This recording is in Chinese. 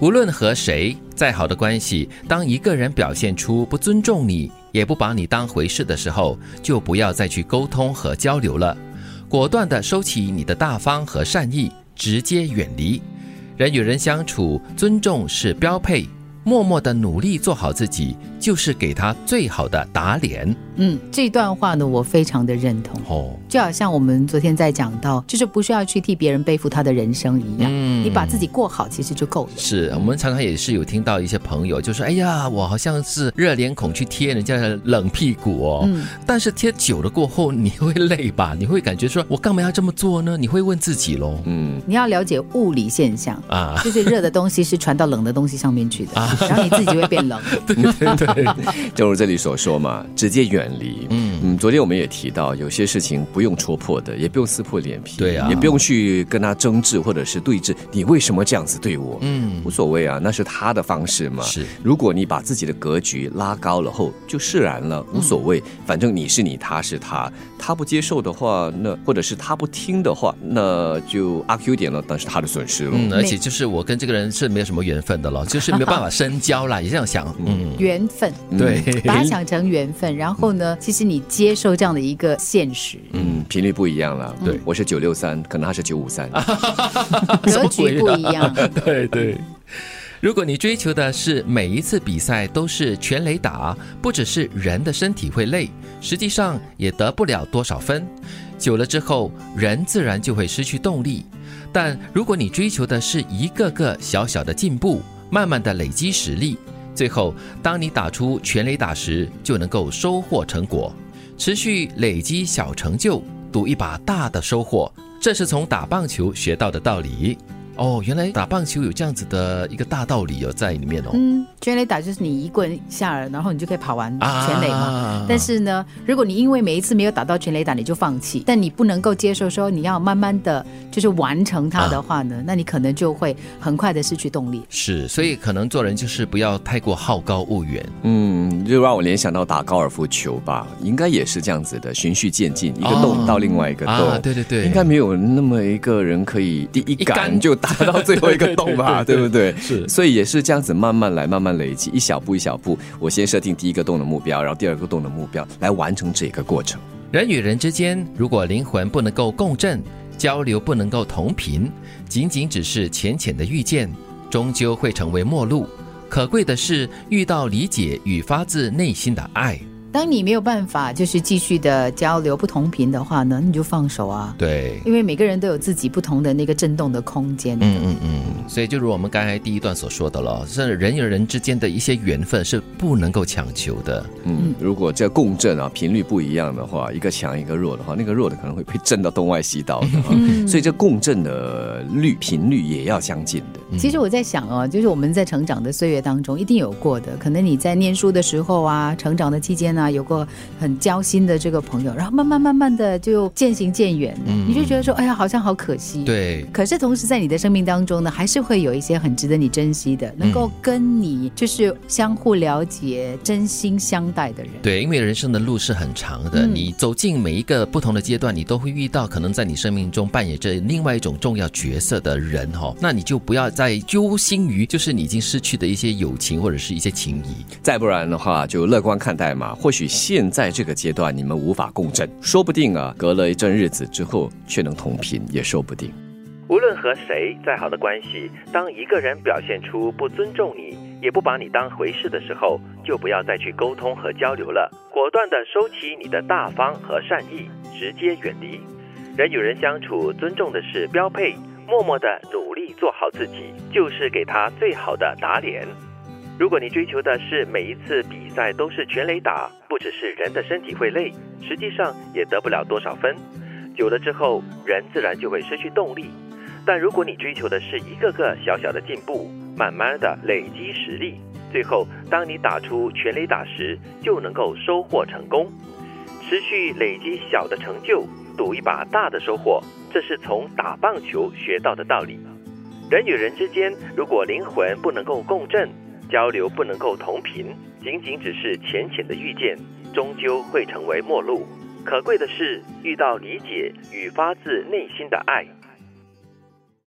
无论和谁，再好的关系，当一个人表现出不尊重你，也不把你当回事的时候，就不要再去沟通和交流了，果断的收起你的大方和善意，直接远离。人与人相处，尊重是标配。默默的努力做好自己，就是给他最好的打脸。嗯，这段话呢，我非常的认同。哦，就好像我们昨天在讲到，就是不需要去替别人背负他的人生一样。嗯，你把自己过好，其实就够了。是我们常常也是有听到一些朋友就说：“哎呀，我好像是热脸孔去贴人家的冷屁股哦。”嗯，但是贴久了过后，你会累吧？你会感觉说：“我干嘛要这么做呢？”你会问自己喽。嗯，你要了解物理现象啊，就是热的东西是传到冷的东西上面去的。然后你自己就会变冷，对 对对，正如这里所说嘛，直接远离。嗯嗯，昨天我们也提到，有些事情不用戳破的，也不用撕破脸皮，对啊，也不用去跟他争执或者是对峙。你为什么这样子对我？嗯，无所谓啊，那是他的方式嘛。是，如果你把自己的格局拉高了后，就释然了，无所谓，反正你是你，他是他，他不接受的话，那或者是他不听的话，那就阿 Q 点了，但是他的损失了。嗯，而且就是我跟这个人是没有什么缘分的了，就是没有办法深交。啦，也这样想，嗯，缘分，对，把它想成缘分，然后呢，其实你接受这样的一个现实，嗯，频率不一样了，对，我是九六三，可能他是九五三，格局不一样，对对。如果你追求的是每一次比赛都是全垒打，不只是人的身体会累，实际上也得不了多少分，久了之后，人自然就会失去动力。但如果你追求的是一个个小小的进步，慢慢的累积实力，最后当你打出全垒打时，就能够收获成果。持续累积小成就，赌一把大的收获，这是从打棒球学到的道理。哦，原来打棒球有这样子的一个大道理哦，在里面哦。嗯，全垒打就是你一棍下了，然后你就可以跑完全垒嘛。但是呢，如果你因为每一次没有打到全垒打，你就放弃，但你不能够接受说你要慢慢的就是完成它的话呢，那你可能就会很快的失去动力。是，所以可能做人就是不要太过好高骛远。嗯，就让我联想到打高尔夫球吧，应该也是这样子的，循序渐进，一个洞到另外一个洞。对对对，应该没有那么一个人可以第一杆就打。达到最后一个洞吧，对不对？是，所以也是这样子慢慢来，慢慢累积，一小步一小步。我先设定第一个洞的目标，然后第二个洞的目标，来完成这个过程。人与人之间，如果灵魂不能够共振，交流不能够同频，仅仅只是浅浅的遇见，终究会成为陌路。可贵的是遇到理解与发自内心的爱。当你没有办法就是继续的交流不同频的话呢，你就放手啊。对，因为每个人都有自己不同的那个震动的空间。嗯嗯嗯。所以就如我们刚才第一段所说的了，是人与人之间的一些缘分是不能够强求的。嗯，如果这共振啊频率不一样的话，一个强一个弱的话，那个弱的可能会被震到东歪西倒的。所以这共振的率频率也要相近的。其实我在想哦，就是我们在成长的岁月当中一定有过的，可能你在念书的时候啊，成长的期间呢。啊，有过很交心的这个朋友，然后慢慢慢慢的就渐行渐远，你就觉得说，哎呀，好像好可惜。对。可是同时在你的生命当中呢，还是会有一些很值得你珍惜的，能够跟你就是相互了解、真心相待的人。对，因为人生的路是很长的，你走进每一个不同的阶段，你都会遇到可能在你生命中扮演着另外一种重要角色的人哈。那你就不要再揪心于就是你已经失去的一些友情或者是一些情谊，再不然的话就乐观看待嘛。或或许现在这个阶段你们无法共振，说不定啊，隔了一阵日子之后却能同频，也说不定。无论和谁再好的关系，当一个人表现出不尊重你，也不把你当回事的时候，就不要再去沟通和交流了，果断的收起你的大方和善意，直接远离。人与人相处，尊重的是标配，默默的努力做好自己，就是给他最好的打脸。如果你追求的是每一次比赛都是全垒打，不只是人的身体会累，实际上也得不了多少分。久了之后，人自然就会失去动力。但如果你追求的是一个个小小的进步，慢慢的累积实力，最后当你打出全垒打时，就能够收获成功。持续累积小的成就，赌一把大的收获，这是从打棒球学到的道理。人与人之间，如果灵魂不能够共振。交流不能够同频，仅仅只是浅浅的遇见，终究会成为陌路。可贵的是遇到理解与发自内心的爱。